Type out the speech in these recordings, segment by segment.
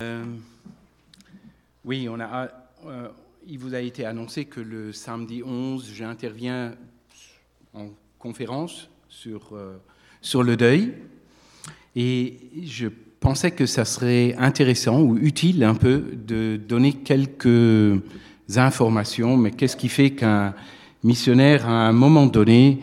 Euh, oui, on a, euh, il vous a été annoncé que le samedi 11, j'interviens en conférence sur, euh, sur le deuil. Et je pensais que ça serait intéressant ou utile un peu de donner quelques informations. Mais qu'est-ce qui fait qu'un missionnaire, à un moment donné,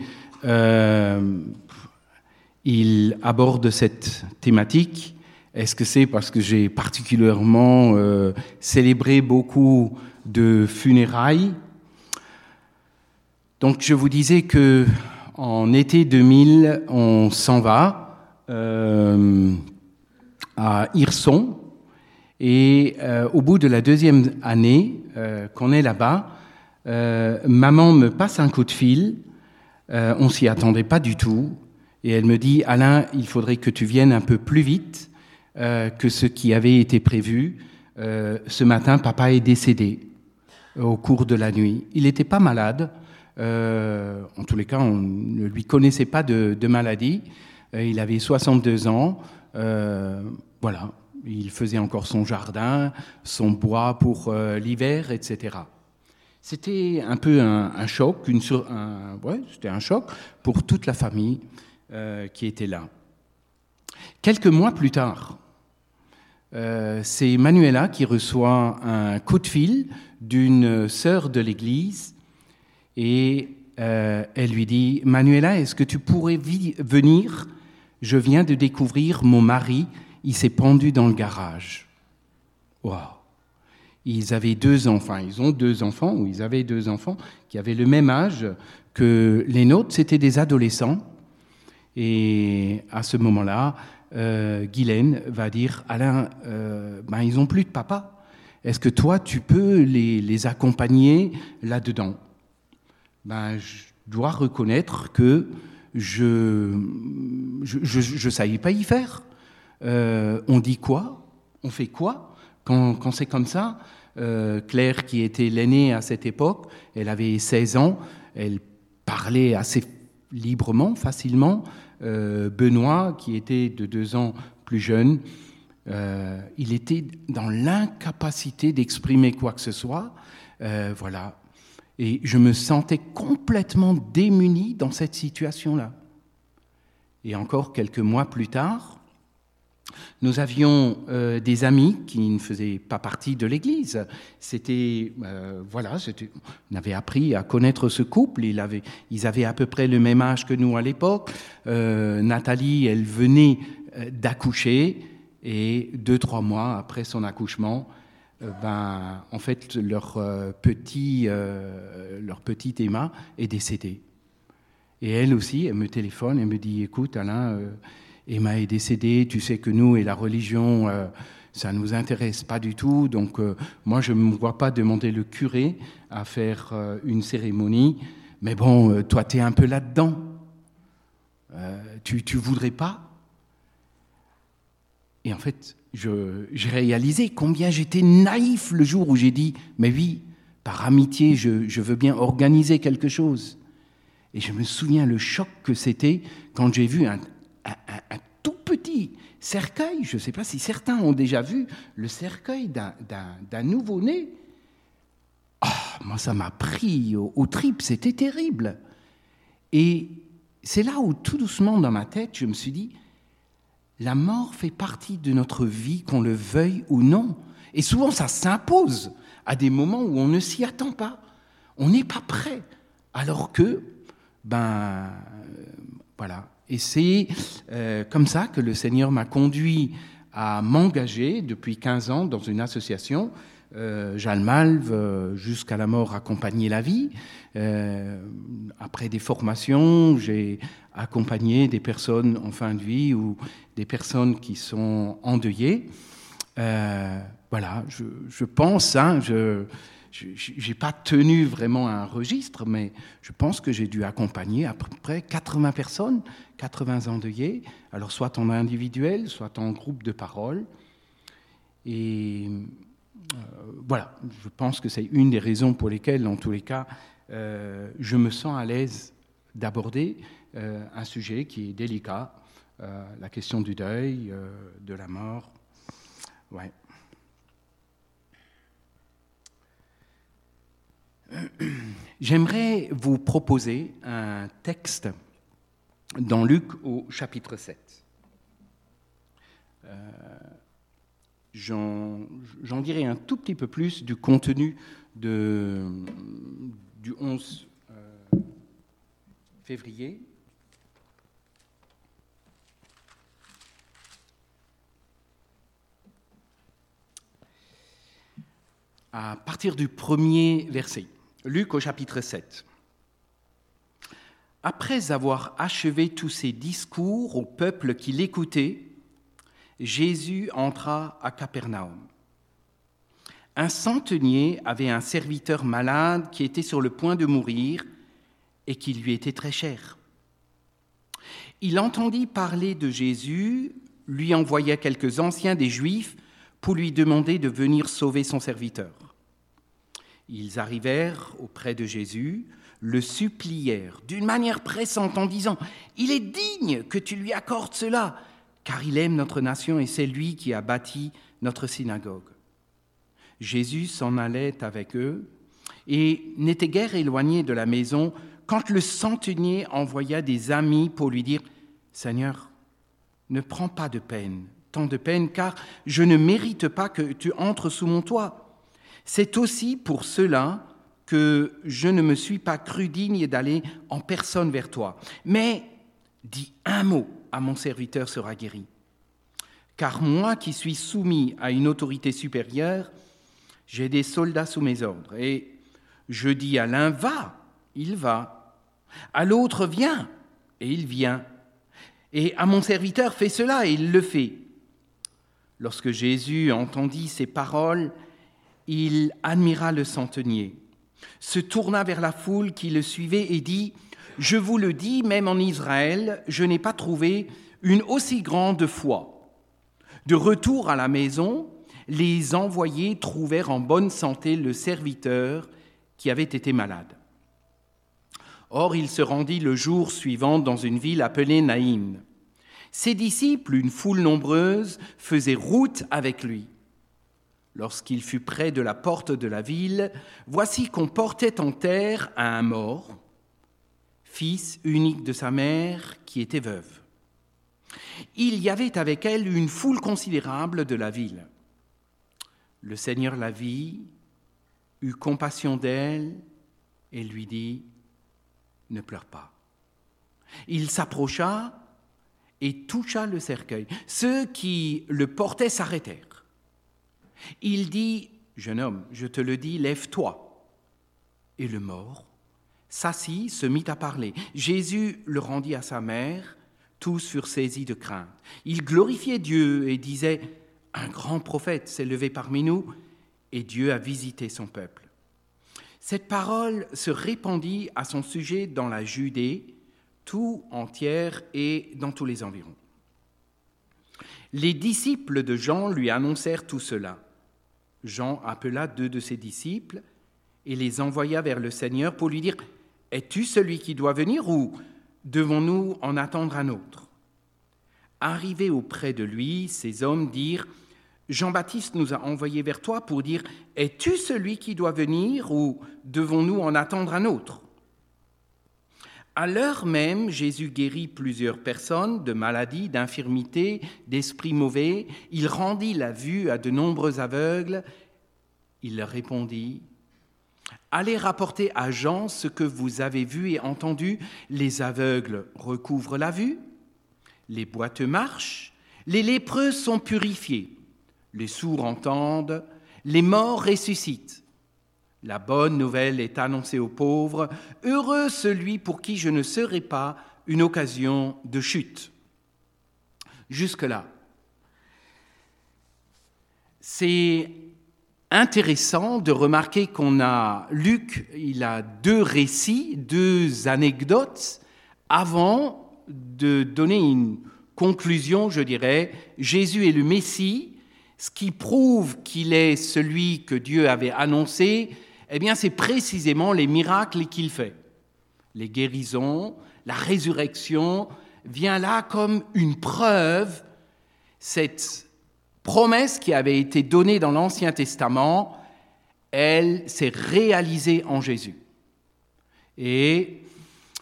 il aborde cette thématique est-ce que c'est parce que j'ai particulièrement euh, célébré beaucoup de funérailles? Donc je vous disais que en été 2000, on s'en va euh, à Hirson. Et euh, au bout de la deuxième année qu'on est là-bas, maman me passe un coup de fil. on s'y attendait pas du tout. Et elle me dit Alain, il faudrait que tu viennes un peu plus vite euh, que ce qui avait été prévu. Euh, ce matin, papa est décédé au cours de la nuit. Il n'était pas malade. Euh, en tous les cas, on ne lui connaissait pas de, maladie. il avait 62 ans. voilà, il faisait encore son jardin, son bois pour l'hiver, etc. C'était un peu un, choc, c'était un choc pour toute la famille qui était là. Quelques mois plus tard, euh, c'est Manuela qui reçoit un coup de fil d'une sœur de l'Église et euh, elle lui dit, Manuela, est-ce que tu pourrais venir? Je viens de découvrir mon mari, il s'est pendu dans le garage. Wow. Ils avaient deux enfants, ils ont deux enfants, ou ils avaient deux enfants qui avaient le même âge que les nôtres, c'était des adolescents. Et à ce moment-là, euh, Guylaine va dire Alain, euh, ben, ils n'ont plus de papa. Est-ce que toi, tu peux les, accompagner là-dedans? Ben, Je dois reconnaître que je ne je, savais pas y faire. Euh, on dit quoi? On fait quoi? Quand, quand c'est comme ça Claire, qui était l'aînée à cette époque, elle avait 16 ans, elle parlait assez librement, facilement. Euh, Benoît, qui était de deux ans plus jeune, euh, il était dans l'incapacité d'exprimer quoi que ce soit. Euh, voilà. Et je me sentais complètement démuni dans cette situation-là. Et encore quelques mois plus tard, nous avions euh, des amis qui ne faisaient pas partie de l'Église. C'était, euh, voilà, on avait appris à connaître ce couple. Ils avaient, à peu près le même âge que nous à l'époque. Euh, Nathalie, elle venait d'accoucher et deux, trois mois après son accouchement, ben, en fait, leur petit, leur petit Emma est décédée. Et elle aussi, elle me téléphone et me dit, écoute, Alain, Emma est décédée, tu sais que nous et la religion, euh, ça ne nous intéresse pas du tout. Donc euh, moi, je ne me vois pas demander le curé à faire euh, une cérémonie. Mais bon, toi, tu es un peu là-dedans. tu ne voudrais pas? Et en fait, j'ai réalisé combien j'étais naïf le jour où j'ai dit, mais oui, par amitié, je, je veux bien organiser quelque chose. Et je me souviens le choc que c'était quand j'ai vu un, un, tout petit cercueil, je ne sais pas si certains ont déjà vu le cercueil d'un nouveau-né. Ah, moi, ça m'a pris au, au trip, c'était terrible. Et c'est là où, tout doucement, dans ma tête, je me suis dit, la mort fait partie de notre vie, qu'on le veuille ou non. Et souvent, ça s'impose à des moments où on ne s'y attend pas. On n'est pas prêt. Alors que, ben, voilà, et c'est euh, comme ça que le Seigneur m'a conduit à m'engager depuis 15 ans dans une association, euh, Malve, euh, jusqu'à la mort, accompagner la vie. Euh, après des formations, j'ai accompagné des personnes en fin de vie ou des personnes qui sont endeuillées. voilà, je, je pense, hein, je, je n'ai pas tenu vraiment un registre, mais je pense que j'ai dû accompagner à peu près 80 personnes, 80 endeuillés, alors soit en individuel, soit en groupe de parole. Et euh, voilà, je pense que c'est une des raisons pour lesquelles, en tous les cas, euh, je me sens à l'aise d'aborder euh, un sujet qui est délicat, la question du deuil, de la mort. Ouais. J'aimerais vous proposer un texte dans Luc au chapitre 7. Euh, J'en dirai un tout petit peu plus du contenu du 11 euh, février. À partir du premier verset. Luc au chapitre 7. Après avoir achevé tous ses discours au peuple qui l'écoutait, Jésus entra à Capernaum. Un centenier avait un serviteur malade qui était sur le point de mourir et qui lui était très cher. Il entendit parler de Jésus, lui envoya quelques anciens des Juifs pour lui demander de venir sauver son serviteur. Ils arrivèrent auprès de Jésus, le supplièrent d'une manière pressante en disant, Il est digne que tu lui accordes cela, car il aime notre nation et c'est lui qui a bâti notre synagogue. Jésus s'en allait avec eux et n'était guère éloigné de la maison quand le centenier envoya des amis pour lui dire, Seigneur, ne prends pas de peine, tant de peine, car je ne mérite pas que tu entres sous mon toit. C'est aussi pour cela que je ne me suis pas cru digne d'aller en personne vers toi. Mais dis un mot, à mon serviteur sera guéri. Car moi qui suis soumis à une autorité supérieure, j'ai des soldats sous mes ordres. Et je dis à l'un va, il va. À l'autre viens, et il vient. Et à mon serviteur fais cela, et il le fait. Lorsque Jésus entendit ces paroles, il admira le centenier, se tourna vers la foule qui le suivait et dit, Je vous le dis, même en Israël, je n'ai pas trouvé une aussi grande foi. De retour à la maison, les envoyés trouvèrent en bonne santé le serviteur qui avait été malade. Or, il se rendit le jour suivant dans une ville appelée Naïm. Ses disciples, une foule nombreuse, faisaient route avec lui. Lorsqu'il fut près de la porte de la ville, voici qu'on portait en terre un mort, fils unique de sa mère qui était veuve. Il y avait avec elle une foule considérable de la ville. Le Seigneur la vit, eut compassion d'elle et lui dit, Ne pleure pas. Il s'approcha et toucha le cercueil. Ceux qui le portaient s'arrêtèrent. Il dit, Jeune homme, je te le dis, lève-toi. Et le mort s'assit, se mit à parler. Jésus le rendit à sa mère, tous furent saisis de crainte. Il glorifiait Dieu et disait, Un grand prophète s'est levé parmi nous, et Dieu a visité son peuple. Cette parole se répandit à son sujet dans la Judée, tout entière et dans tous les environs. Les disciples de Jean lui annoncèrent tout cela. Jean appela deux de ses disciples et les envoya vers le Seigneur pour lui dire, Es-tu celui qui doit venir ou devons-nous en attendre un autre? Arrivés auprès de lui, ces hommes dirent, Jean-Baptiste nous a envoyés vers toi pour dire, Es-tu celui qui doit venir ou devons-nous en attendre un autre? À l'heure même, Jésus guérit plusieurs personnes de maladies, d'infirmités, d'esprits mauvais. Il rendit la vue à de nombreux aveugles. Il leur répondit, Allez rapporter à Jean ce que vous avez vu et entendu. Les aveugles recouvrent la vue, les boiteux marchent, les lépreux sont purifiés, les sourds entendent, les morts ressuscitent la bonne nouvelle est annoncée aux pauvres. Heureux celui pour qui je ne serai pas une occasion de chute. Jusque-là. C'est intéressant de remarquer qu'on a, Luc, il a deux récits, deux anecdotes avant de donner une conclusion, je dirais, Jésus est le Messie, ce qui prouve qu'il est celui que Dieu avait annoncé, eh bien, c'est précisément les miracles qu'il fait. Les guérisons, la résurrection, vient là comme une preuve, cette promesse qui avait été donnée dans l'Ancien Testament, elle s'est réalisée en Jésus. Et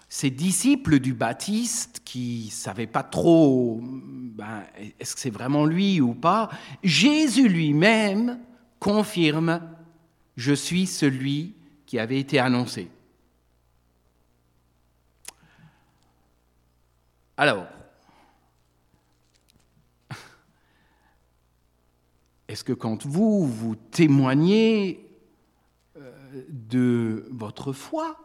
ces disciples du Baptiste qui ne savaient pas trop ben, est-ce que c'est vraiment lui ou pas, Jésus lui-même confirme, je suis celui qui avait été annoncé. Alors, est-ce que quand vous, vous témoignez euh, de votre foi,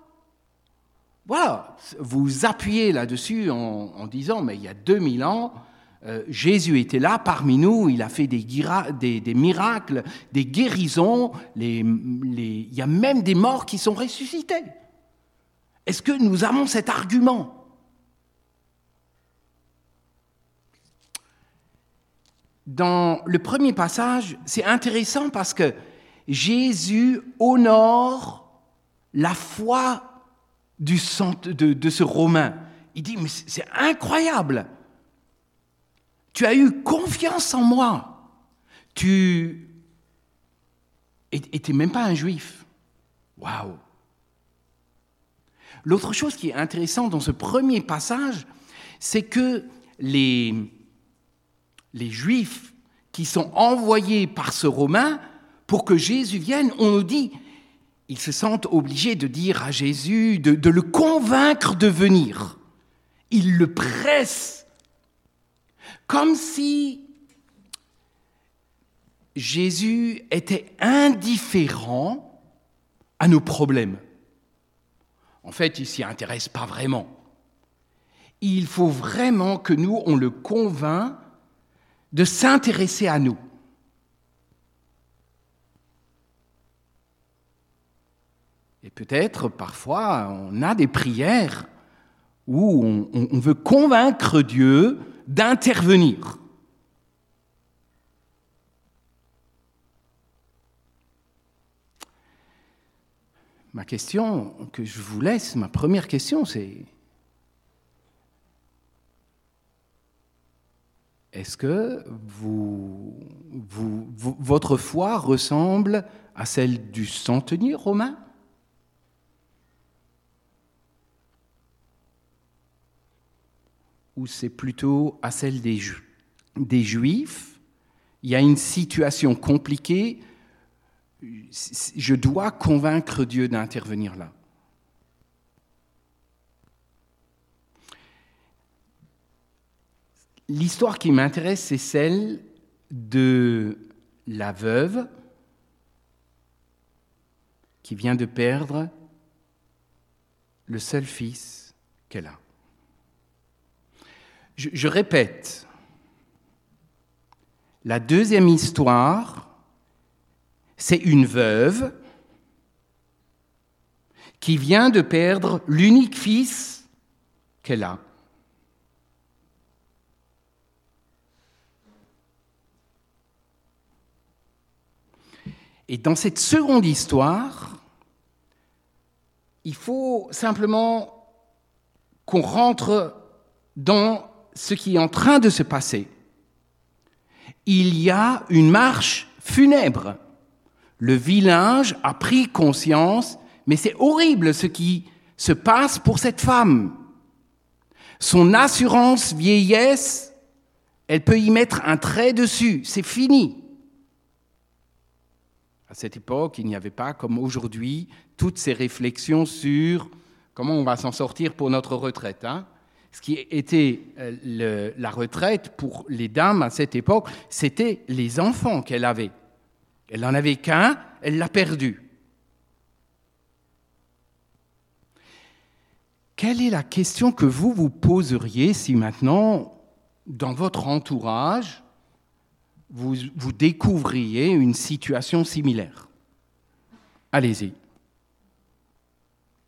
voilà, vous appuyez là-dessus en, disant, mais il y a 2000 ans, euh, Jésus était là parmi nous, il a fait des, des, miracles, des guérisons, il y a même des morts qui sont ressuscités. Est-ce que nous avons cet argument? Dans le premier passage, c'est intéressant parce que Jésus honore la foi du, de, de ce Romain. Il dit, mais c'est incroyable. Tu as eu confiance en moi. Tu n'étais même pas un juif. Waouh. L'autre chose qui est intéressante dans ce premier passage, c'est que les, les juifs qui sont envoyés par ce Romain pour que Jésus vienne, on nous dit, ils se sentent obligés de dire à Jésus, de, de le convaincre de venir. Ils le pressent comme si Jésus était indifférent à nos problèmes. En fait, il s'y intéresse pas vraiment. Il faut vraiment que nous, on le convainc de s'intéresser à nous. Et peut-être parfois on a des prières où on, on veut convaincre Dieu d'intervenir. Ma question que je vous laisse, ma première question, c'est est-ce que vous, votre foi ressemble à celle du centenier romain? Ou c'est plutôt à celle des, Juifs Il y a une situation compliquée, je dois convaincre Dieu d'intervenir là. L'histoire qui m'intéresse, c'est celle de la veuve qui vient de perdre le seul fils qu'elle a. Je, répète, la deuxième histoire, c'est une veuve qui vient de perdre l'unique fils qu'elle a. Et dans cette seconde histoire, il faut simplement qu'on rentre dans ce qui est en train de se passer. Il y a une marche funèbre. Le village a pris conscience, mais c'est horrible ce qui se passe pour cette femme. Son assurance vieillesse, elle peut y mettre un trait dessus, c'est fini. À cette époque, il n'y avait pas, comme aujourd'hui, toutes ces réflexions sur comment on va s'en sortir pour notre retraite. Hein ce qui était euh, la retraite pour les dames à cette époque, c'était les enfants qu'elle avait. Elle n'en avait qu'un, elle l'a perdu. Quelle est la question que vous vous poseriez si maintenant, dans votre entourage, vous, vous découvriez une situation similaire? Allez-y.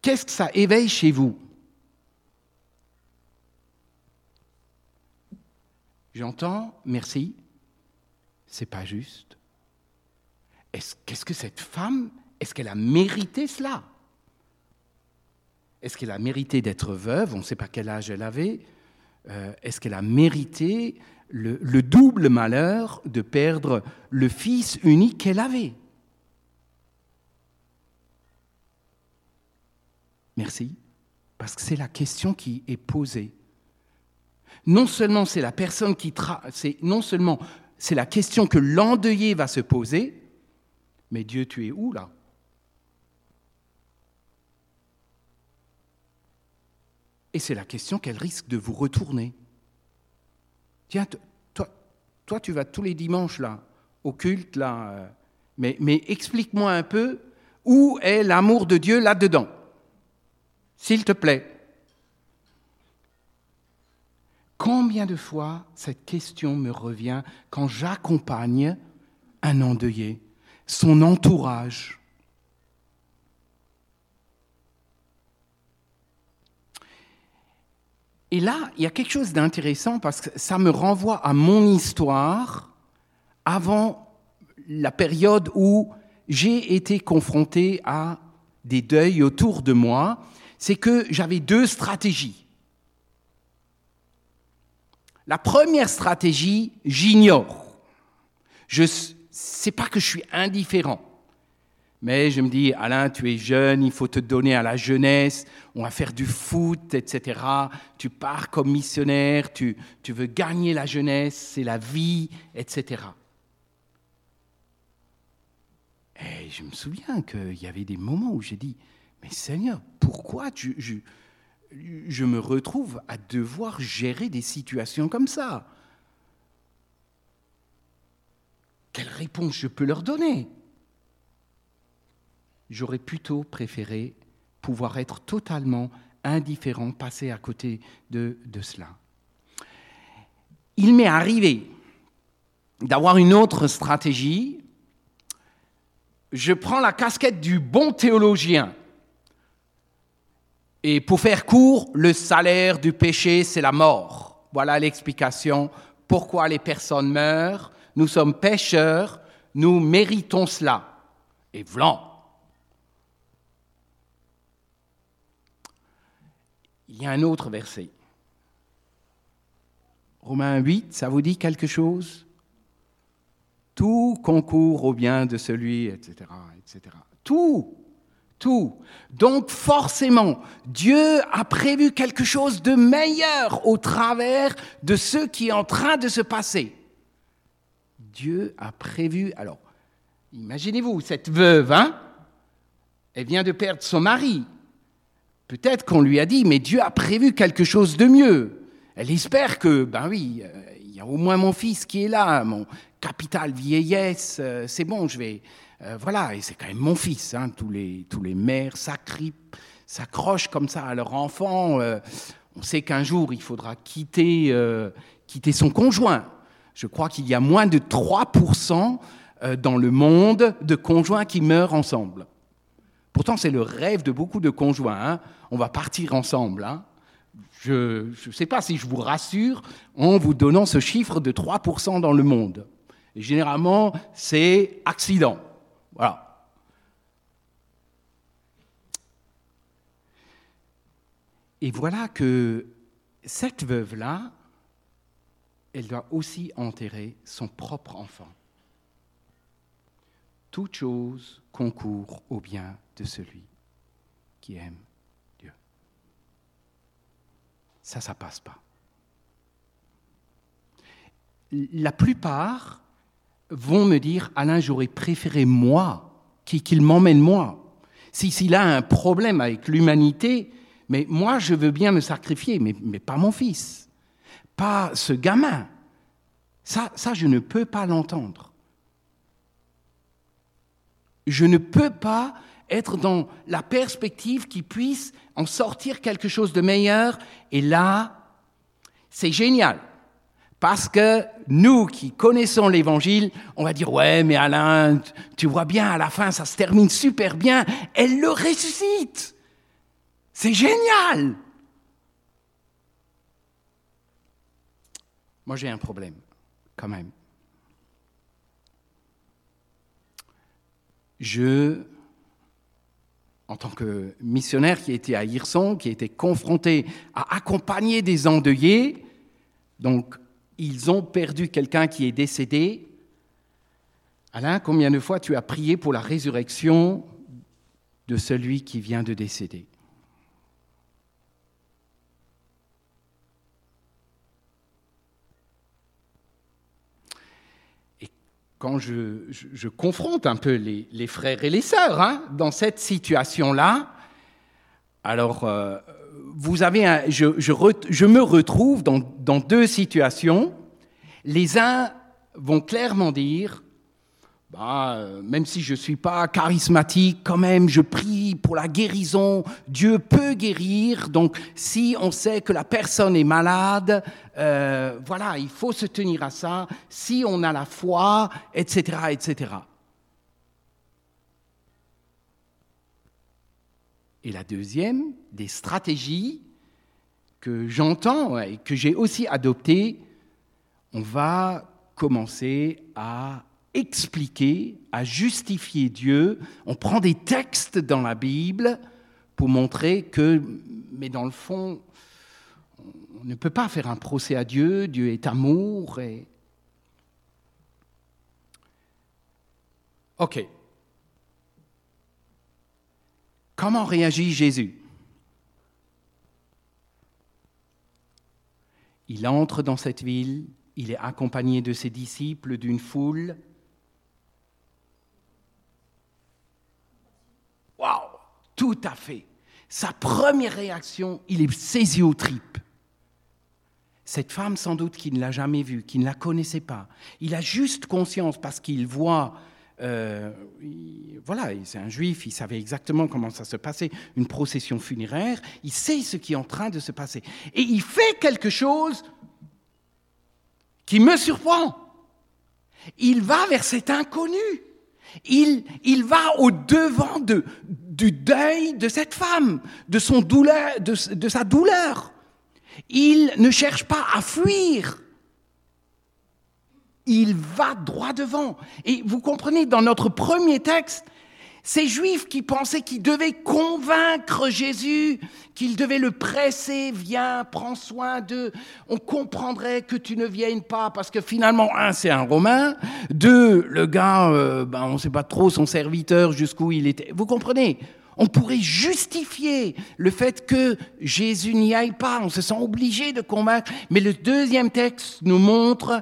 Qu'est-ce que ça éveille chez vous? J'entends, merci, c'est pas juste. Qu'est-ce que cette femme, est-ce qu'elle a mérité cela? Est-ce qu'elle a mérité d'être veuve? On ne sait pas quel âge elle avait. Euh, est-ce qu'elle a mérité le, le double malheur de perdre le fils unique qu'elle avait? Merci, parce que c'est la question qui est posée. Non seulement c'est la personne qui c'est non seulement c'est la question que l'endeuillé va se poser, mais Dieu, tu es où là? Et c'est la question qu'elle risque de vous retourner. Tiens, toi, toi, tu vas tous les dimanches là, au culte là, euh, mais, mais explique-moi un peu où est l'amour de Dieu là-dedans, s'il te plaît. Combien de fois cette question me revient quand j'accompagne un endeuillé, son entourage? Et là, il y a quelque chose d'intéressant parce que ça me renvoie à mon histoire avant la période où j'ai été confronté à des deuils autour de moi. C'est que j'avais deux stratégies. La première stratégie, j'ignore. Je sais pas que je suis indifférent. Mais je me dis, Alain, tu es jeune, il faut te donner à la jeunesse, on va faire du foot, etc. Tu pars comme missionnaire, tu, veux gagner la jeunesse, c'est la vie, etc. Et je me souviens qu'il y avait des moments où j'ai dit, mais Seigneur, pourquoi tu, je me retrouve à devoir gérer des situations comme ça Quelle réponse je peux leur donner? J'aurais plutôt préféré pouvoir être totalement indifférent, passer à côté de, de cela. Il m'est arrivé d'avoir une autre stratégie. Je prends la casquette du bon théologien. Et pour faire court, le salaire du péché, c'est la mort. Voilà l'explication pourquoi les personnes meurent. Nous sommes pécheurs, nous méritons cela. Et voilà, Il y a un autre verset. Romains 8, ça vous dit quelque chose? Tout concourt au bien de celui, etc., etc. Tout, tout. Donc forcément, Dieu a prévu quelque chose de meilleur au travers de ce qui est en train de se passer. Dieu a prévu. Alors, imaginez-vous, cette veuve, hein, elle vient de perdre son mari. Peut-être qu'on lui a dit, mais Dieu a prévu quelque chose de mieux. Elle espère que, ben oui, euh, il y a au moins mon fils qui est là, mon capital vieillesse, euh, c'est bon, je vais... Euh, voilà, et c'est quand même mon fils. Hein, tous, les, tous les mères s'accrochent comme ça à leur enfant. on sait qu'un jour, il faudra quitter, quitter son conjoint. Je crois qu'il y a moins de 3% dans le monde de conjoints qui meurent ensemble. Pourtant, c'est le rêve de beaucoup de conjoints. Hein. On va partir ensemble. Hein. Je ne sais pas si je vous rassure en vous donnant ce chiffre de 3% dans le monde. Généralement, c'est accident. Voilà. Et voilà que cette veuve-là, elle doit aussi enterrer son propre enfant. Toute chose concourt au bien de celui qui aime Dieu. Ça, ça passe pas. La plupart vont me dire, Alain, j'aurais préféré moi, qu'il m'emmène moi. S'il a un problème avec l'humanité, mais moi, je veux bien me sacrifier, mais, pas mon fils, pas ce gamin. Ça, ça, je ne peux pas l'entendre. Je ne peux pas être dans la perspective qu'il puisse en sortir quelque chose de meilleur. Et là, c'est génial. Parce que nous qui connaissons l'Évangile, on va dire, ouais, mais Alain, tu vois bien, à la fin, ça se termine super bien. Elle le ressuscite. C'est génial. Moi, j'ai un problème, quand même. Je en tant que missionnaire qui était à Hirson, qui était confronté à accompagner des endeuillés. Donc, ils ont perdu quelqu'un qui est décédé. Alain, combien de fois tu as prié pour la résurrection de celui qui vient de décéder? Et quand je, confronte un peu les, frères et les sœurs hein, dans cette situation-là, alors euh, vous avez je, me retrouve dans, dans deux situations. Les uns vont clairement dire bah, euh, même si je ne suis pas charismatique, quand même, je prie pour la guérison. Dieu peut guérir. Donc, si on sait que la personne est malade, euh, voilà, il faut se tenir à ça. Si on a la foi, etc., etc. Et la deuxième, des stratégies que j'entends et que j'ai aussi adoptées, on va commencer à expliquer, à justifier Dieu. On prend des textes dans la Bible pour montrer que, mais dans le fond, on ne peut pas faire un procès à Dieu, Dieu est amour. Et... Ok. Comment réagit Jésus? Il entre dans cette ville, il est accompagné de ses disciples, d'une foule, Waouh Tout à fait. Sa première réaction, il est saisi aux tripes. Cette femme, sans doute, qui ne l'a jamais vue, qui ne la connaissait pas, il a juste conscience parce qu'il voit. Euh, voilà, c'est un juif, il savait exactement comment ça se passait, une procession funéraire, il sait ce qui est en train de se passer. Et il fait quelque chose qui me surprend. Il va vers cet inconnu. Il, va au-devant de, du deuil de cette femme, de, son douleur, de sa douleur. Il ne cherche pas à fuir. Il va droit devant. Et vous comprenez, dans notre premier texte, ces juifs qui pensaient qu'ils devaient convaincre Jésus, qu'ils devaient le presser, viens, prends soin d'eux, on comprendrait que tu ne viennes pas, parce que finalement, un, c'est un Romain, deux, le gars, euh, ben, on ne sait pas trop son serviteur jusqu'où il était. Vous comprenez? On pourrait justifier le fait que Jésus n'y aille pas, on se sent obligé de convaincre, mais le deuxième texte nous montre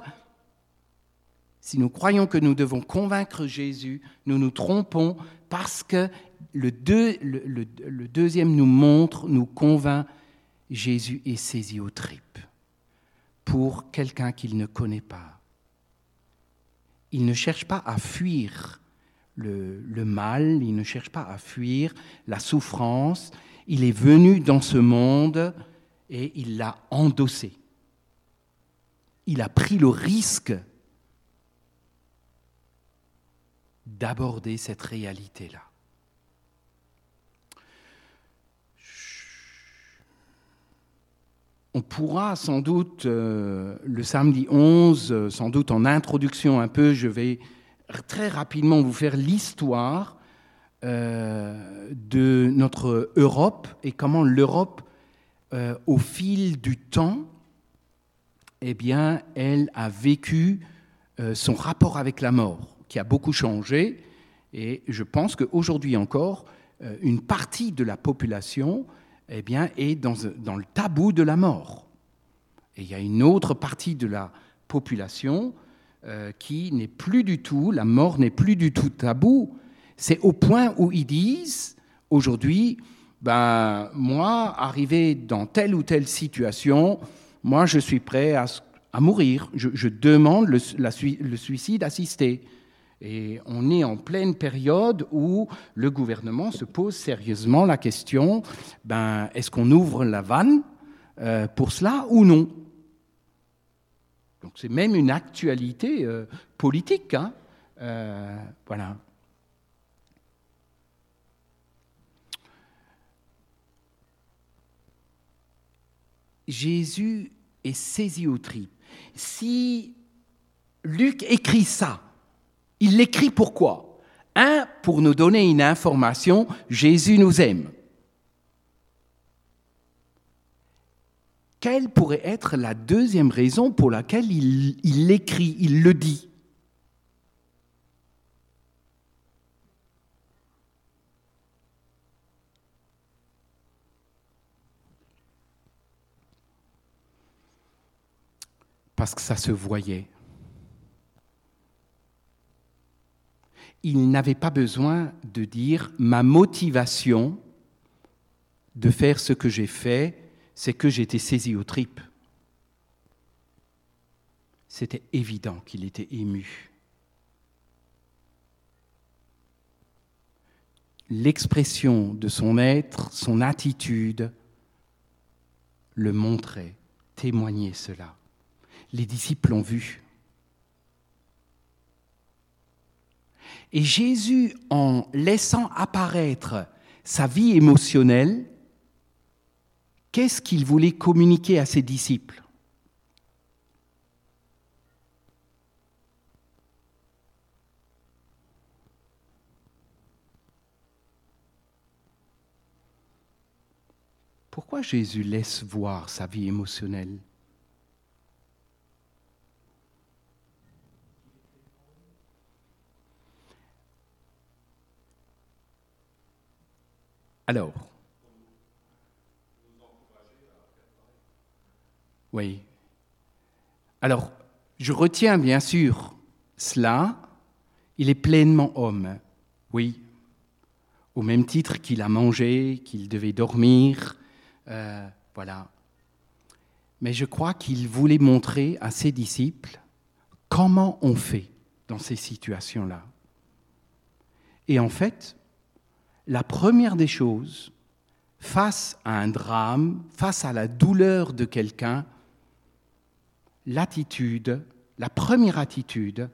si nous croyons que nous devons convaincre Jésus, nous nous trompons parce que le, deuxième nous montre, nous convainc, Jésus est saisi aux tripes pour quelqu'un qu'il ne connaît pas. Il ne cherche pas à fuir le, le, mal, il ne cherche pas à fuir la souffrance, il est venu dans ce monde et il l'a endossé. Il a pris le risque d'aborder cette réalité-là. On pourra sans doute, euh, le samedi 11, euh, sans doute en introduction un peu, je vais très rapidement vous faire l'histoire euh, de notre Europe et comment l'Europe, au fil du temps, eh bien, elle a vécu son rapport avec la mort qui a beaucoup changé. Et je pense qu'aujourd'hui encore, euh, une partie de la population eh bien, est dans, le tabou de la mort. Et il y a une autre partie de la population euh, qui n'est plus du tout, la mort n'est plus du tout tabou. C'est au point où ils disent, aujourd'hui, ben, moi, arrivé dans telle ou telle situation, moi, je suis prêt à, mourir. Je, demande le suicide assisté. Et on est en pleine période où le gouvernement se pose sérieusement la question, ben, est-ce qu'on ouvre la vanne euh, pour cela ou non? Donc c'est même une actualité euh, politique. Hein euh, voilà. Jésus est saisi au tripes. Si Luc écrit ça, il l'écrit pourquoi Un, pour nous donner une information, Jésus nous aime. Quelle pourrait être la deuxième raison pour laquelle il l'écrit, il le dit? Parce que ça se voyait. Il n'avait pas besoin de dire ma motivation de faire ce que j'ai fait, c'est que j'étais saisi aux tripes. C'était évident qu'il était ému. L'expression de son être, son attitude, le montrait, témoignait cela. Les disciples l'ont vu. Et Jésus, en laissant apparaître sa vie émotionnelle, qu'est-ce qu'il voulait communiquer à ses disciples? Pourquoi Jésus laisse voir sa vie émotionnelle? Alors, oui. Alors, je retiens bien sûr cela. Il est pleinement homme, oui. Au même titre qu'il a mangé, qu'il devait dormir, euh, voilà. Mais je crois qu'il voulait montrer à ses disciples comment on fait dans ces situations-là. Et en fait, la première des choses, face à un drame, face à la douleur de quelqu'un, l'attitude, la première attitude,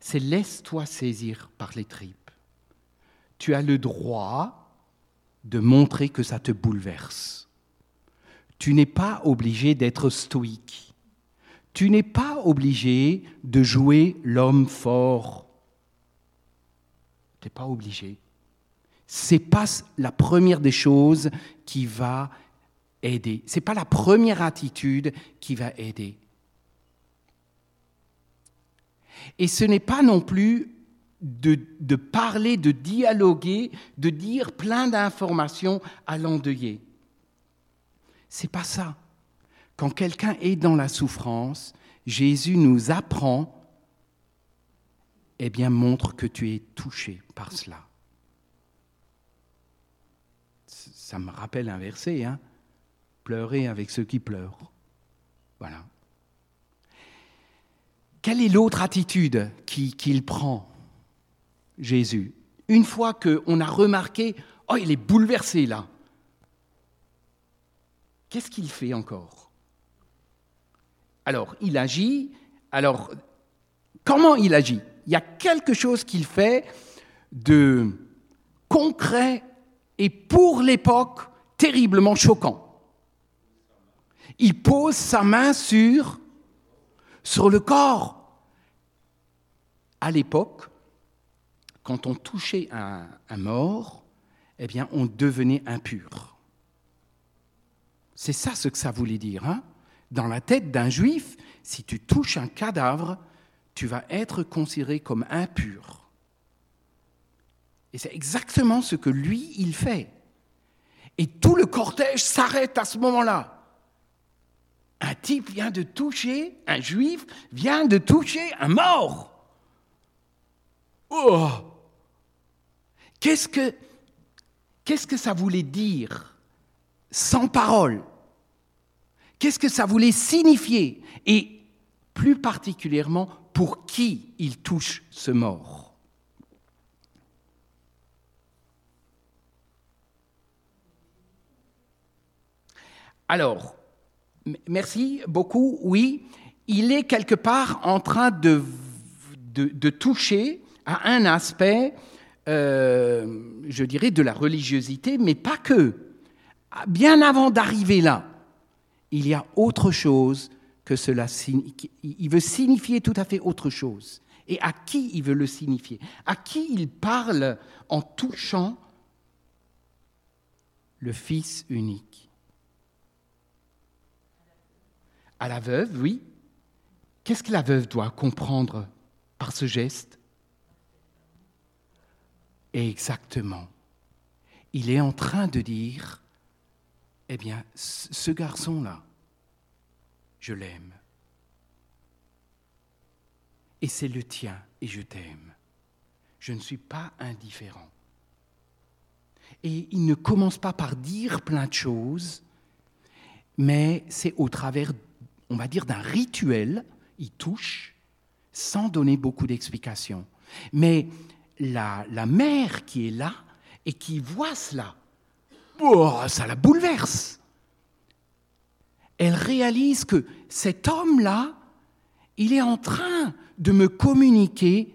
c'est laisse-toi saisir par les tripes. Tu as le droit de montrer que ça te bouleverse. Tu n'es pas obligé d'être stoïque. Tu n'es pas obligé de jouer l'homme fort. Tu n'es pas obligé. C'est pas la première des choses qui va aider. C'est pas la première attitude qui va aider. Et ce n'est pas non plus de, parler, de dialoguer, de dire plein d'informations à l'endeuillé. C'est pas ça. Quand quelqu'un est dans la souffrance, Jésus nous apprend, eh bien, montre que tu es touché par cela. Ça me rappelle un verset, hein Pleurer avec ceux qui pleurent. Voilà. Quelle est l'autre attitude qu'il prend Jésus? Une fois qu'on a remarqué, oh, il est bouleversé là. Qu'est-ce qu'il fait encore? Alors, il agit. Alors, comment il agit? Il y a quelque chose qu'il fait de concret et pour l'époque terriblement choquant. Il pose sa main sur, le corps. À l'époque, quand on touchait un, mort, eh bien, on devenait impur. C'est ça ce que ça voulait dire. Hein Dans la tête d'un juif, si tu touches un cadavre, tu vas être considéré comme impur. Et c'est exactement ce que lui, il fait. Et tout le cortège s'arrête à ce moment-là. Un type vient de toucher, un juif vient de toucher un mort. Oh Qu'est-ce que, qu'est-ce que ça voulait dire sans parole? Qu'est-ce que ça voulait signifier? Et plus particulièrement, pour qui il touche ce mort? Alors, merci beaucoup. Oui, il est quelque part en train de, toucher à un aspect euh, je dirais, de la religiosité, mais pas que. Bien avant d'arriver là, il y a autre chose que cela. Il veut signifier tout à fait autre chose. Et à qui il veut le signifier? À qui il parle en touchant le Fils unique? À la veuve, oui. Qu'est-ce que la veuve doit comprendre par ce geste? Exactement. Il est en train de dire, eh bien, ce garçon-là, je l'aime. Et c'est le tien, et je t'aime. je ne suis pas indifférent. Et il ne commence pas par dire plein de choses, mais c'est au travers, on va dire, d'un rituel, il touche, sans donner beaucoup d'explications. Mais la, la mère qui est là et qui voit cela, oh, ça la bouleverse. Elle réalise que cet homme-là, il est en train de me communiquer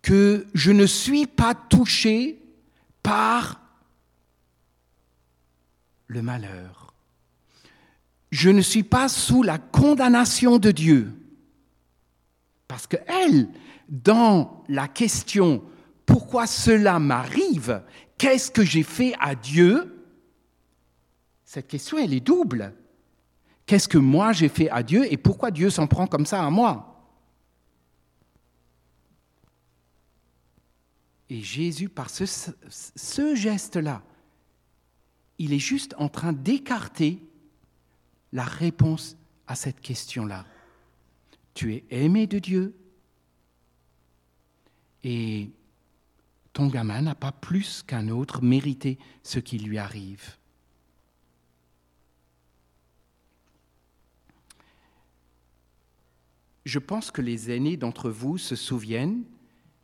que je ne suis pas touché par le malheur. Je ne suis pas sous la condamnation de Dieu. Parce que elle, dans la question pourquoi cela m'arrive, qu'est-ce que j'ai fait à Dieu, cette question, elle est double. Qu'est-ce que moi j'ai fait à Dieu et pourquoi Dieu s'en prend comme ça à moi? Et Jésus, par ce, geste-là, il est juste en train d'écarter la réponse à cette question-là. Tu es aimé de Dieu et ton gamin n'a pas plus qu'un autre mérité ce qui lui arrive. Je pense que les aînés d'entre vous se souviennent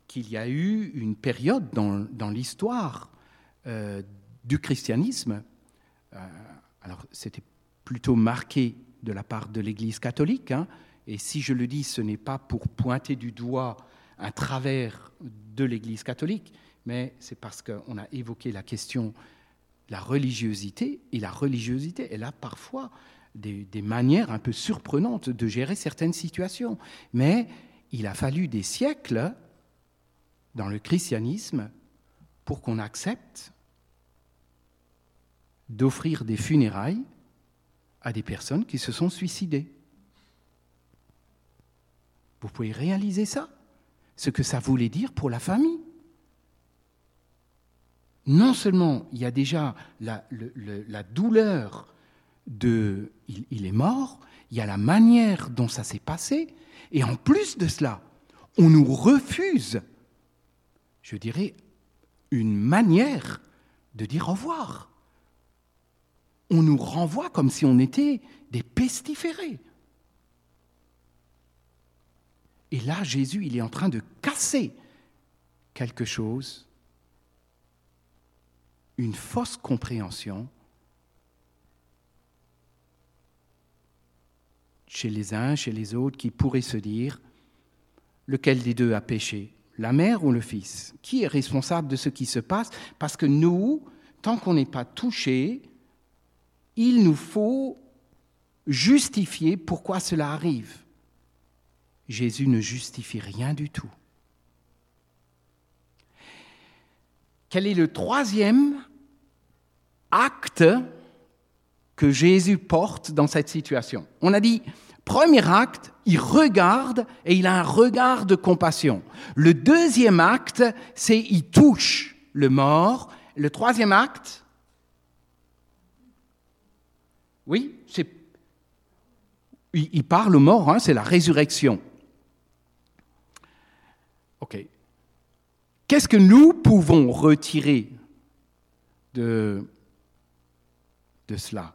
qu'il y a eu une période dans, l'histoire euh, du christianisme, euh, alors c'était plutôt marqué de la part de l'Église catholique, hein, et si je le dis, ce n'est pas pour pointer du doigt un travers de l'Église catholique, mais c'est parce qu'on a évoqué la question de la religiosité, et la religiosité, elle a parfois des manières un peu surprenantes de gérer certaines situations. Mais il a fallu des siècles dans le christianisme pour qu'on accepte d'offrir des funérailles à des personnes qui se sont suicidées. Vous pouvez réaliser ça, ce que ça voulait dire pour la famille. Non seulement il y a déjà la, douleur de il est mort, il y a la manière dont ça s'est passé, et en plus de cela, on nous refuse je dirais, une manière de dire au revoir. On nous renvoie comme si on était des pestiférés. Et là, Jésus, il est en train de casser quelque chose, une fausse compréhension chez les uns, chez les autres, qui pourraient se dire, lequel des deux a péché la mère ou le fils? Qui est responsable de ce qui se passe? Parce que nous, tant qu'on n'est pas touché, il nous faut justifier pourquoi cela arrive. Jésus ne justifie rien du tout. Quel est le troisième acte que Jésus porte dans cette situation? On a dit, Premier acte, il regarde et il a un regard de compassion. Le deuxième acte, c'est il touche le mort. Le troisième acte, oui, c'est il, parle au mort, hein, c'est la résurrection. Ok. Qu'est-ce que nous pouvons retirer de, de cela?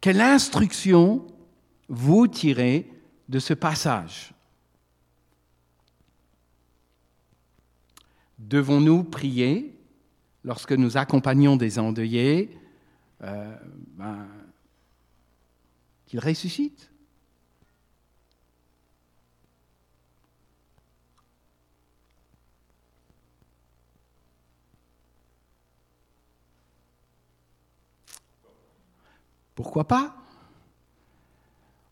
Quelle instruction vous tirez de ce passage? Devons-nous prier? Lorsque nous accompagnons des endeuillés euh, ben, qu'ils ressuscitent Pourquoi pas?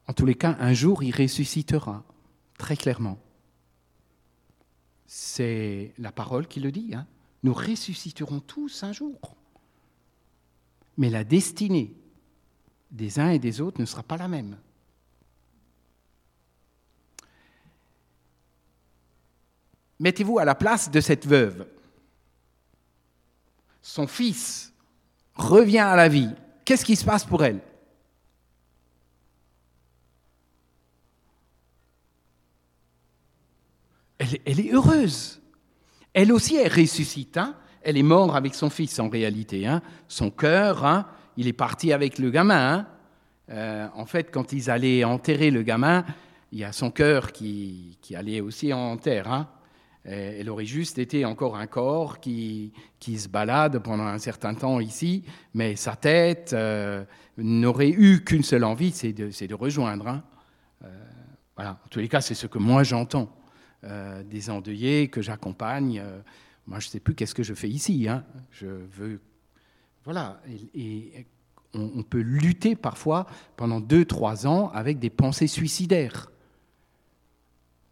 En tous les cas, un jour, il ressuscitera, très clairement. C'est la parole qui le dit. Hein. Nous ressusciterons tous un jour. Mais la destinée des uns et des autres ne sera pas la même. Mettez-vous à la place de cette veuve. Son fils revient à la vie qu'est-ce qui se passe pour elle? Elle, est heureuse. Elle aussi, elle ressuscite. Hein. elle est morte avec son fils en réalité. Hein. son cœur, hein, il est parti avec le gamin. Euh, en fait, quand ils allaient enterrer le gamin, il y a son cœur qui, allait aussi en terre. Elle aurait juste été encore un corps qui, se balade pendant un certain temps ici, mais sa tête euh, n'aurait eu qu'une seule envie, c'est de, de, rejoindre. Euh, voilà. En tous les cas, c'est ce que moi j'entends. Euh, des endeuillés que j'accompagne. Euh, moi, je ne sais plus qu'est-ce que je fais ici. Hein. Je veux. Voilà. Et, on, peut lutter parfois pendant deux, trois ans avec des pensées suicidaires.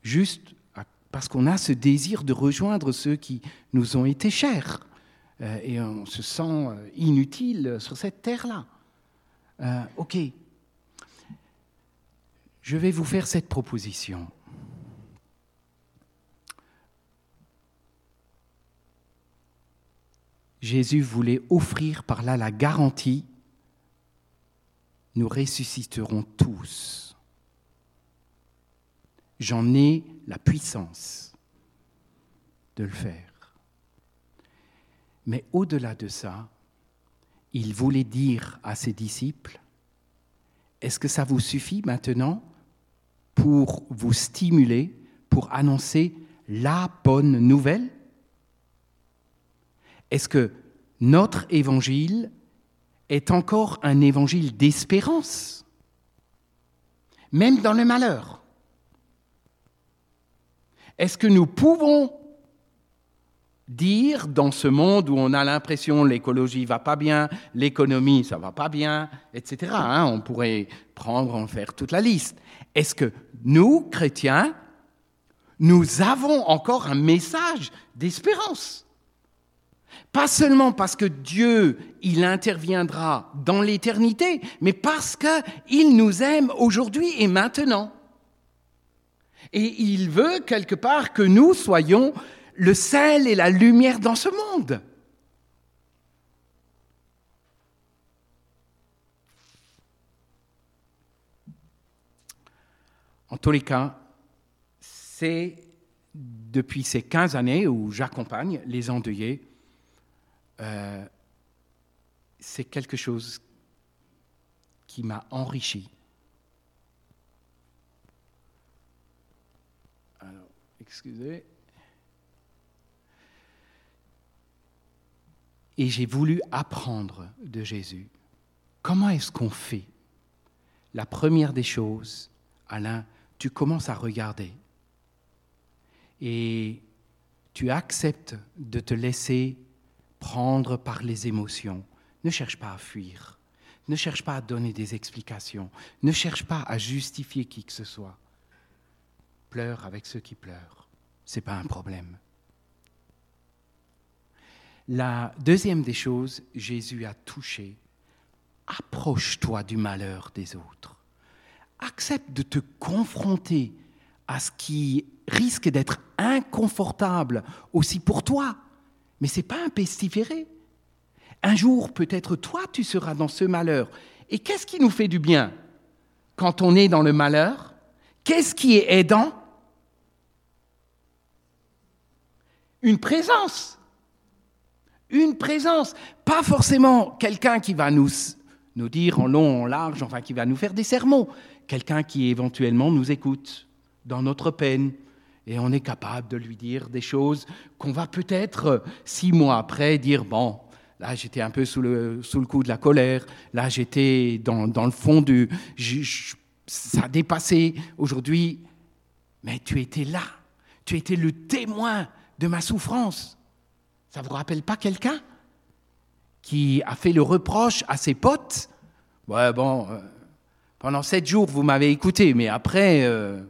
Juste parce qu'on a ce désir de rejoindre ceux qui nous ont été chers. Euh, et on se sent inutile sur cette terre-là. ok. Je vais vous faire cette proposition. Jésus voulait offrir par là la garantie, nous ressusciterons tous. J'en ai la puissance de le faire. Mais au-delà de ça, il voulait dire à ses disciples, est-ce que ça vous suffit maintenant pour vous stimuler, pour annoncer la bonne nouvelle? Est-ce que notre évangile est encore un évangile d'espérance, même dans le malheur? Est-ce que nous pouvons dire dans ce monde où on a l'impression l'écologie va pas bien, l'économie ça va pas bien, etc. Hein, on pourrait prendre en faire toute la liste. Est-ce que nous, chrétiens, nous avons encore un message d'espérance? Pas seulement parce que Dieu, il interviendra dans l'éternité, mais parce qu'il nous aime aujourd'hui et maintenant. Et il veut quelque part que nous soyons le sel et la lumière dans ce monde. En tous les cas, c'est depuis ces 15 années où j'accompagne les endeuillés euh, c'est quelque chose qui m'a enrichi. Alors, excusez. Et j'ai voulu apprendre de Jésus. Comment est-ce qu'on fait? La première des choses, Alain, tu commences à regarder. Et tu acceptes de te laisser prendre par les émotions. Ne cherche pas à fuir. Ne cherche pas à donner des explications. Ne cherche pas à justifier qui que ce soit. Pleure avec ceux qui pleurent. Ce n'est pas un problème. La deuxième des choses, Jésus a touché. Approche-toi du malheur des autres. Accepte de te confronter à ce qui risque d'être inconfortable aussi pour toi mais ce n'est pas un pestiféré. Un jour, peut-être toi, tu seras dans ce malheur. Et qu'est-ce qui nous fait du bien quand on est dans le malheur? Qu'est-ce qui est aidant? Une présence. Une présence. Pas forcément quelqu'un qui va nous, nous dire en long, en large, enfin qui va nous faire des sermons. Quelqu'un qui éventuellement nous écoute dans notre peine, et on est capable de lui dire des choses qu'on va peut-être, euh, six mois après, dire, bon, là j'étais un peu sous le, sous le coup de la colère, là j'étais dans, dans, le fond du... ça a dépassé. Aujourd'hui, mais tu étais là, tu étais le témoin de ma souffrance. Ça vous rappelle pas quelqu'un qui a fait le reproche à ses potes? Ouais, bon, euh, pendant sept jours, vous m'avez écouté, mais après... Euh,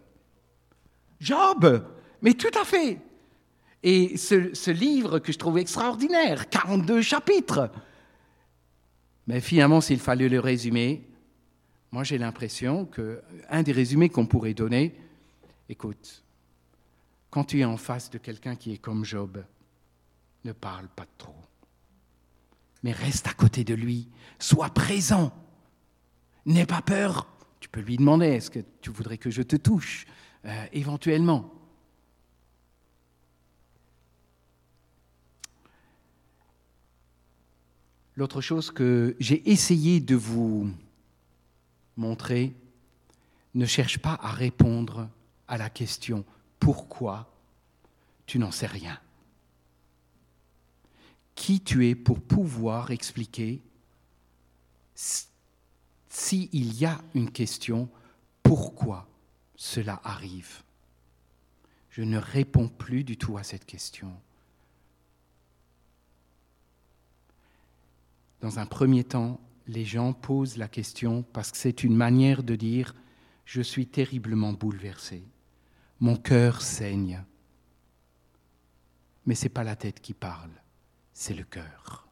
Job, mais tout à fait. Et ce, livre que je trouve extraordinaire, 42 chapitres. Mais finalement, s'il fallait le résumer, moi j'ai l'impression qu'un des résumés qu'on pourrait donner, écoute, quand tu es en face de quelqu'un qui est comme Job, ne parle pas trop, mais reste à côté de lui, sois présent, n'aie pas peur. Tu peux lui demander, est-ce que tu voudrais que je te touche? Euh, éventuellement. L'autre chose que j'ai essayé de vous montrer, ne cherche pas à répondre à la question pourquoi tu n'en sais rien? Qui tu es pour pouvoir expliquer s'il y a une question pourquoi cela arrive Je ne réponds plus du tout à cette question. Dans un premier temps, les gens posent la question parce que c'est une manière de dire je suis terriblement bouleversé, mon cœur saigne. Mais ce n'est pas la tête qui parle, c'est le cœur.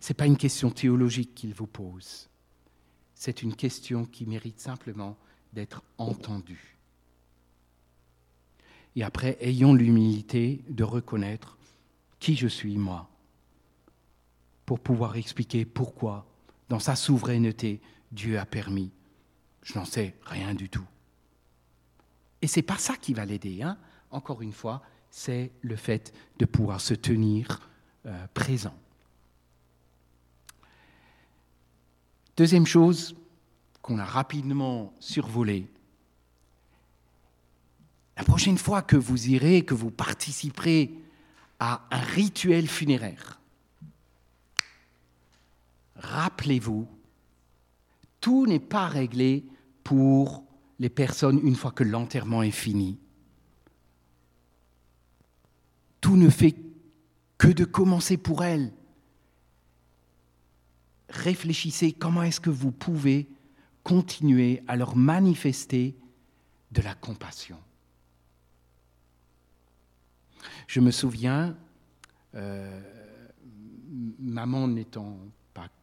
Ce n'est pas une question théologique qu'il vous pose, c'est une question qui mérite simplement d'être entendue. Et après, ayons l'humilité de reconnaître qui je suis moi pour pouvoir expliquer pourquoi, dans sa souveraineté, Dieu a permis. Je n'en sais rien du tout. Et c'est pas ça qui va l'aider. Hein. Encore une fois, c'est le fait de pouvoir se tenir euh, présent. Deuxième chose qu'on a rapidement survolée. La prochaine fois que vous irez, que vous participerez à un rituel funéraire, rappelez-vous, tout n'est pas réglé pour les personnes une fois que l'enterrement est fini. Tout ne fait que de commencer pour elles. Réfléchissez comment est-ce que vous pouvez continuer à leur manifester de la compassion. Je me souviens, euh, maman n'étant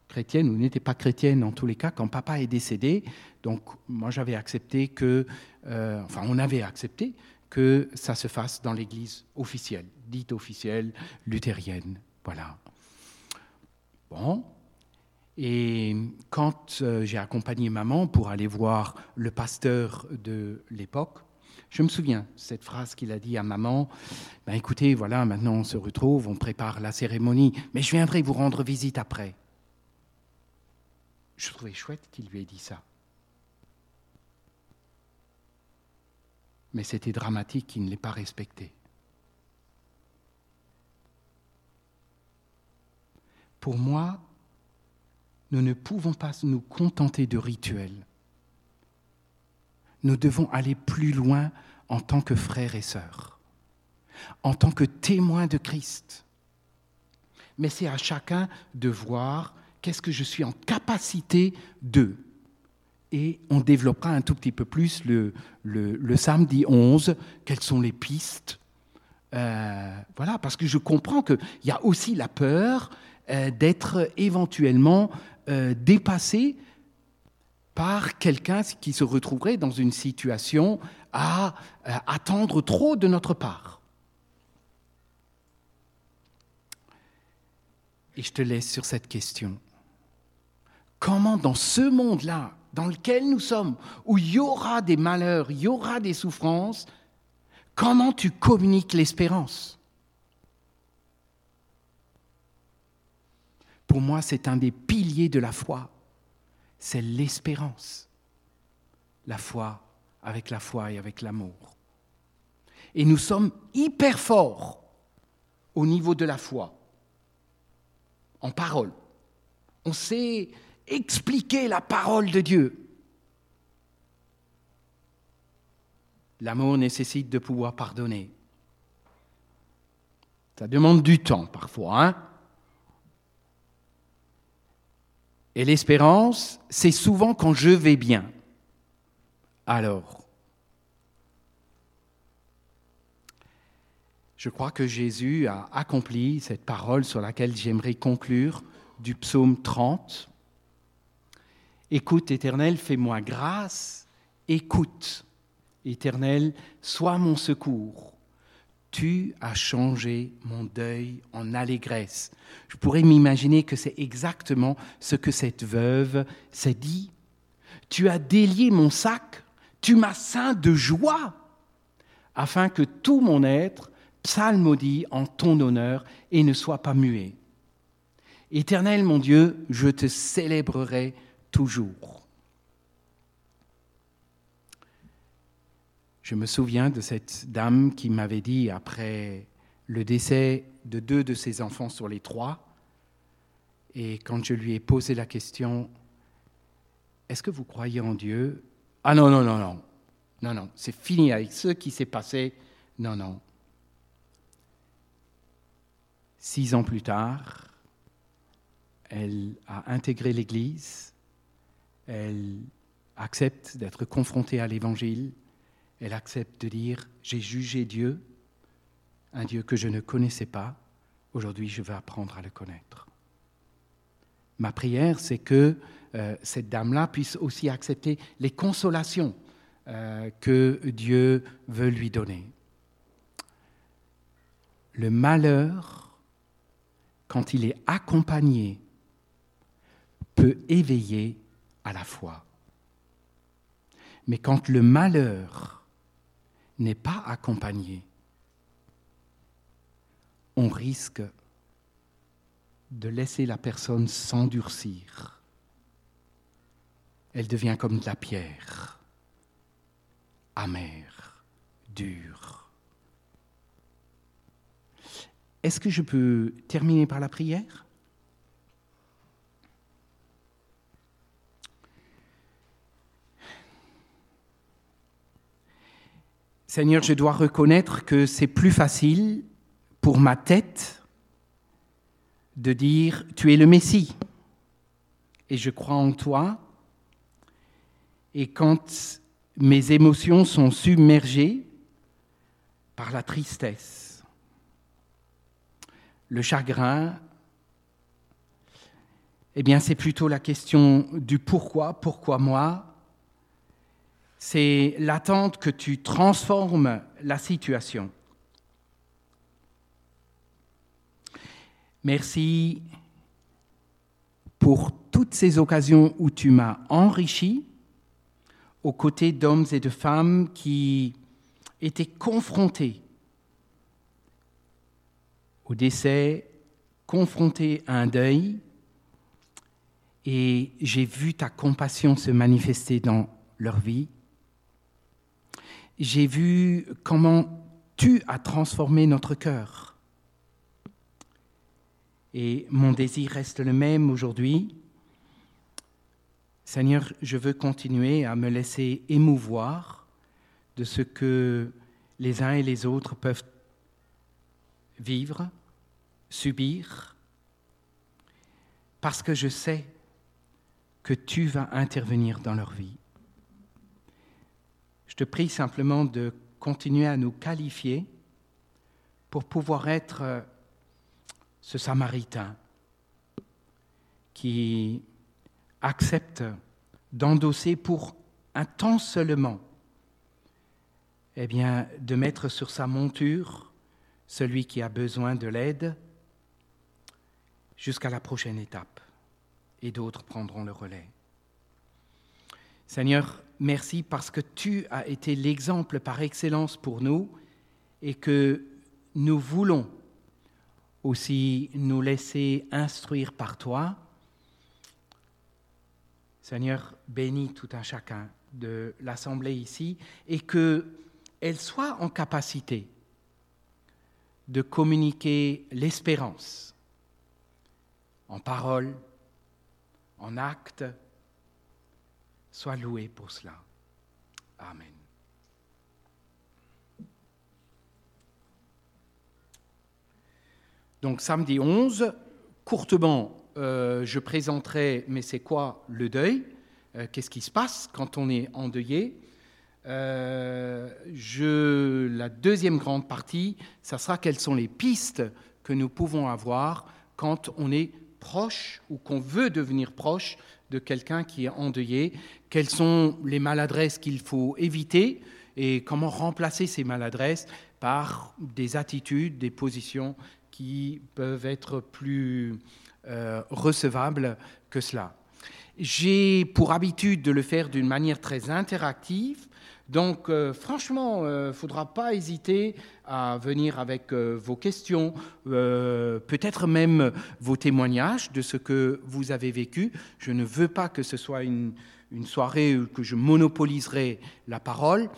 chrétienne ou n'était pas chrétienne en tous les cas, quand papa est décédé. Donc moi j'avais accepté que, euh, enfin on avait accepté que ça se fasse dans l'église officielle, dite officielle, luthérienne. Voilà. Bon. Et quand euh, j'ai accompagné maman pour aller voir le pasteur de l'époque, je me souviens cette phrase qu'il a dit à maman ben écoutez, voilà, maintenant on se retrouve, on prépare la cérémonie, mais je viendrai vous rendre visite après. Je trouvais chouette qu'il lui ait dit ça. Mais c'était dramatique qu'il ne l'ait pas respecté. Pour moi, nous ne pouvons pas nous contenter de rituels. Nous devons aller plus loin en tant que frères et sœurs, en tant que témoins de Christ. Mais c'est à chacun de voir qu'est-ce que je suis en capacité de. Et on développera un tout petit peu plus le, le, samedi 11, quelles sont les pistes. Euh, voilà, parce que je comprends qu'il y a aussi la peur euh, d'être éventuellement euh, dépassé par quelqu'un qui se retrouverait dans une situation à attendre trop de notre part. Et je te laisse sur cette question comment dans ce monde-là, dans lequel nous sommes, où il y aura des malheurs, il y aura des souffrances, comment tu communiques l'espérance? Pour moi, c'est un des piliers de la foi. C'est l'espérance. La foi avec la foi et avec l'amour. Et nous sommes hyper forts au niveau de la foi, en parole. On sait expliquer la parole de Dieu. L'amour nécessite de pouvoir pardonner. Ça demande du temps parfois. Hein Et l'espérance, c'est souvent quand je vais bien. Alors, je crois que Jésus a accompli cette parole sur laquelle j'aimerais conclure du psaume 30. Écoute, Éternel, fais-moi grâce. Écoute, Éternel, sois mon secours. Tu as changé mon deuil en allégresse. Je pourrais m'imaginer que c'est exactement ce que cette veuve s'est dit. Tu as délié mon sac, tu m'as ceint de joie, afin que tout mon être psalmodie en ton honneur et ne soit pas muet. Éternel mon Dieu, je te célébrerai toujours. Je me souviens de cette dame qui m'avait dit, après le décès de deux de ses enfants sur les trois, et quand je lui ai posé la question, est-ce que vous croyez en Dieu? Ah non, non, non, non. Non, non, c'est fini avec ce qui s'est passé. Non, non. Six ans plus tard, elle a intégré l'Église, elle accepte d'être confrontée à l'Évangile, elle accepte de dire, j'ai jugé Dieu, un Dieu que je ne connaissais pas, aujourd'hui je veux apprendre à le connaître. Ma prière, c'est que euh, cette dame-là puisse aussi accepter les consolations euh, que Dieu veut lui donner. Le malheur, quand il est accompagné, peut éveiller à la foi. Mais quand le malheur n'est pas accompagné, on risque de laisser la personne s'endurcir. Elle devient comme de la pierre, amère, dure. Est-ce que je peux terminer par la prière? Seigneur, je dois reconnaître que c'est plus facile pour ma tête de dire, tu es le Messie, et je crois en toi, et quand mes émotions sont submergées par la tristesse, le chagrin, eh bien c'est plutôt la question du pourquoi, pourquoi moi, c'est l'attente que tu transformes la situation. Merci pour toutes ces occasions où tu m'as enrichi aux côtés d'hommes et de femmes qui étaient confrontés au décès, confrontés à un deuil, et j'ai vu ta compassion se manifester dans leur vie. J'ai vu comment tu as transformé notre cœur et mon désir reste le même aujourd'hui. Seigneur, je veux continuer à me laisser émouvoir de ce que les uns et les autres peuvent vivre, subir, parce que je sais que tu vas intervenir dans leur vie. Je prie simplement de continuer à nous qualifier pour pouvoir être ce Samaritain qui accepte d'endosser pour un temps seulement, eh bien, de mettre sur sa monture celui qui a besoin de l'aide jusqu'à la prochaine étape, et d'autres prendront le relais. Seigneur, merci parce que tu as été l'exemple par excellence pour nous et que nous voulons aussi nous laisser instruire par toi. Seigneur, bénis tout un chacun de l'Assemblée ici et qu'elle soit en capacité de communiquer l'espérance en parole, en acte. Sois loué pour cela. Amen. Donc samedi 11, courtement, euh, je présenterai, mais c'est quoi le deuil? Euh, Qu'est-ce qui se passe quand on est endeuillé? Euh, La deuxième grande partie, ça sera quelles sont les pistes que nous pouvons avoir quand on est proche ou qu'on veut devenir proche de quelqu'un qui est endeuillé, quelles sont les maladresses qu'il faut éviter et comment remplacer ces maladresses par des attitudes, des positions qui peuvent être plus euh, recevables que cela? J'ai pour habitude de le faire d'une manière très interactive, Donc, euh, franchement, il ne faudra pas hésiter à venir avec vos questions, peut-être même vos témoignages de ce que vous avez vécu. Je ne veux pas que ce soit une, une soirée où que je monopoliserai la parole.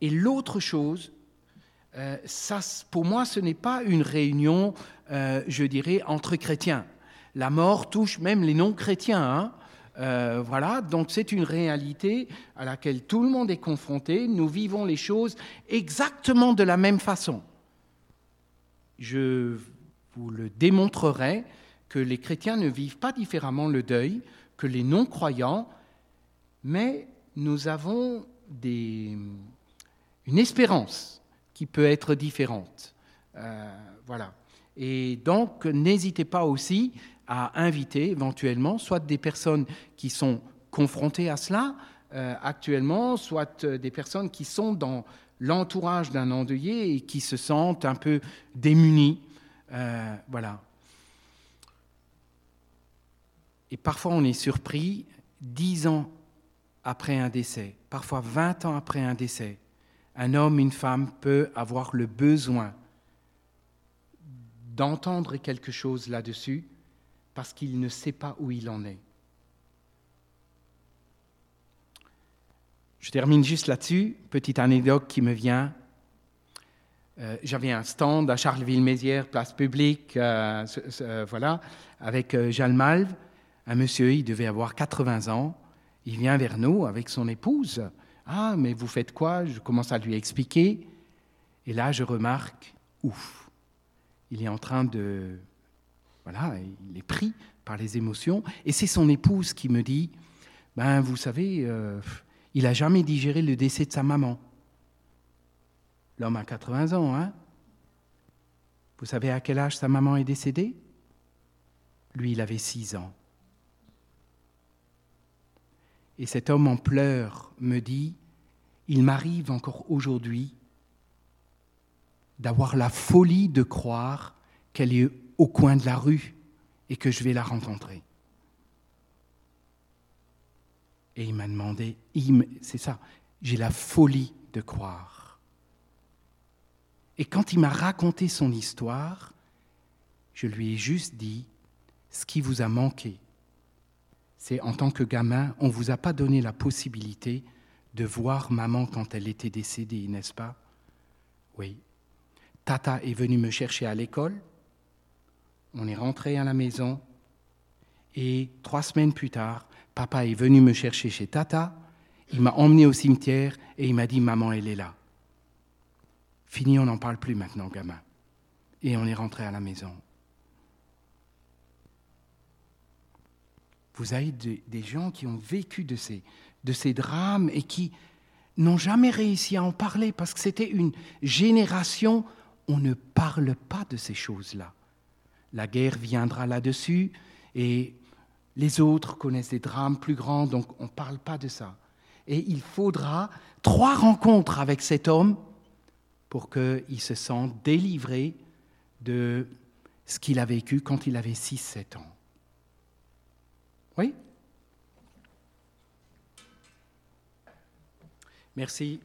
Et l'autre chose, ça, pour moi, ce n'est pas une réunion, je dirais, entre chrétiens. La mort touche même les non-chrétiens. Hein euh, voilà, donc c'est une réalité à laquelle tout le monde est confronté. Nous vivons les choses exactement de la même façon. Je vous le démontrerai que les chrétiens ne vivent pas différemment le deuil que les non-croyants, mais nous avons des, une espérance qui peut être différente. Euh, voilà. Et donc, n'hésitez pas aussi à inviter éventuellement soit des personnes qui sont confrontées à cela euh, actuellement, soit euh, des personnes qui sont dans l'entourage d'un endeuillé et qui se sentent un peu démunies. Euh, voilà. Et parfois on est surpris, dix ans après un décès, parfois vingt ans après un décès, un homme, une femme peut avoir le besoin d'entendre quelque chose là-dessus parce qu'il ne sait pas où il en est. Je termine juste là-dessus. Petite anecdote qui me vient. Euh, j'avais un stand à Charleville-Mézières, place publique, euh, euh, voilà, avec Jeanne Malve. Un monsieur, il devait avoir 80 ans. Il vient vers nous avec son épouse. Ah, mais vous faites quoi? Je commence à lui expliquer. Et là, je remarque, ouf, il est en train de voilà, il est pris par les émotions. Et c'est son épouse qui me dit, ben vous savez, euh, il n'a jamais digéré le décès de sa maman. L'homme a 80 ans, hein Vous savez à quel âge sa maman est décédée? Lui, il avait 6 ans. Et cet homme en pleurs me dit, il m'arrive encore aujourd'hui d'avoir la folie de croire qu'elle est au coin de la rue et que je vais la rencontrer. Et il m'a demandé, c'est ça, j'ai la folie de croire. Et quand il m'a raconté son histoire, je lui ai juste dit, ce qui vous a manqué, c'est en tant que gamin, on ne vous a pas donné la possibilité de voir maman quand elle était décédée, n'est-ce pas? Oui. Tata est venue me chercher à l'école, on est rentré à la maison et trois semaines plus tard, papa est venu me chercher chez Tata, il m'a emmené au cimetière et il m'a dit Maman, elle est là. Fini, on n'en parle plus maintenant, gamin. Et on est rentré à la maison. Vous avez des gens qui ont vécu de ces, drames et qui n'ont jamais réussi à en parler parce que c'était une génération, on ne parle pas de ces choses-là la guerre viendra là-dessus et les autres connaissent des drames plus grands, donc on ne parle pas de ça. Et il faudra trois rencontres avec cet homme pour qu'il se sente délivré de ce qu'il a vécu quand il avait 6-7 ans. Oui? Merci.